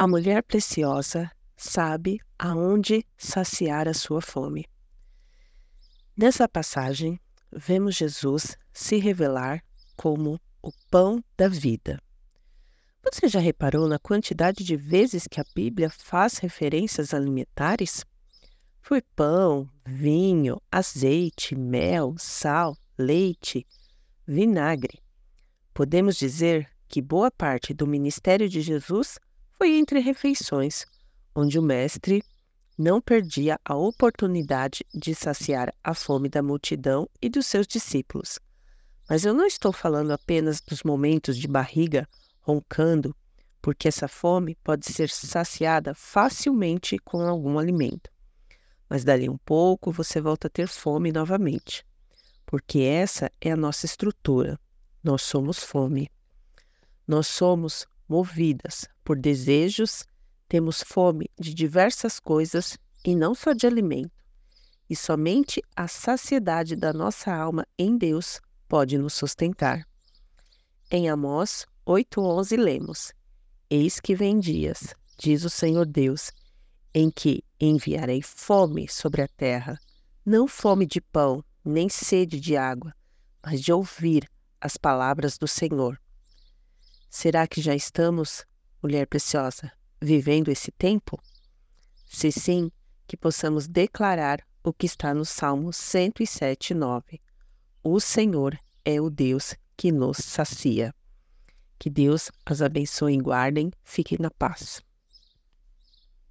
A mulher preciosa sabe aonde saciar a sua fome. Nessa passagem, vemos Jesus se revelar como o pão da vida. Você já reparou na quantidade de vezes que a Bíblia faz referências alimentares? Foi pão, vinho, azeite, mel, sal, leite, vinagre. Podemos dizer que boa parte do ministério de Jesus foi entre refeições, onde o Mestre não perdia a oportunidade de saciar a fome da multidão e dos seus discípulos. Mas eu não estou falando apenas dos momentos de barriga roncando, porque essa fome pode ser saciada facilmente com algum alimento. Mas dali um pouco você volta a ter fome novamente, porque essa é a nossa estrutura. Nós somos fome. Nós somos movidas por desejos, temos fome de diversas coisas e não só de alimento. E somente a saciedade da nossa alma em Deus pode nos sustentar. Em Amós 8:11 lemos: Eis que vem dias, diz o Senhor Deus, em que enviarei fome sobre a terra, não fome de pão, nem sede de água, mas de ouvir as palavras do Senhor. Será que já estamos, mulher preciosa, vivendo esse tempo? Se sim, que possamos declarar o que está no Salmo 107, 9. O Senhor é o Deus que nos sacia. Que Deus as abençoe e guardem. Fiquem na paz.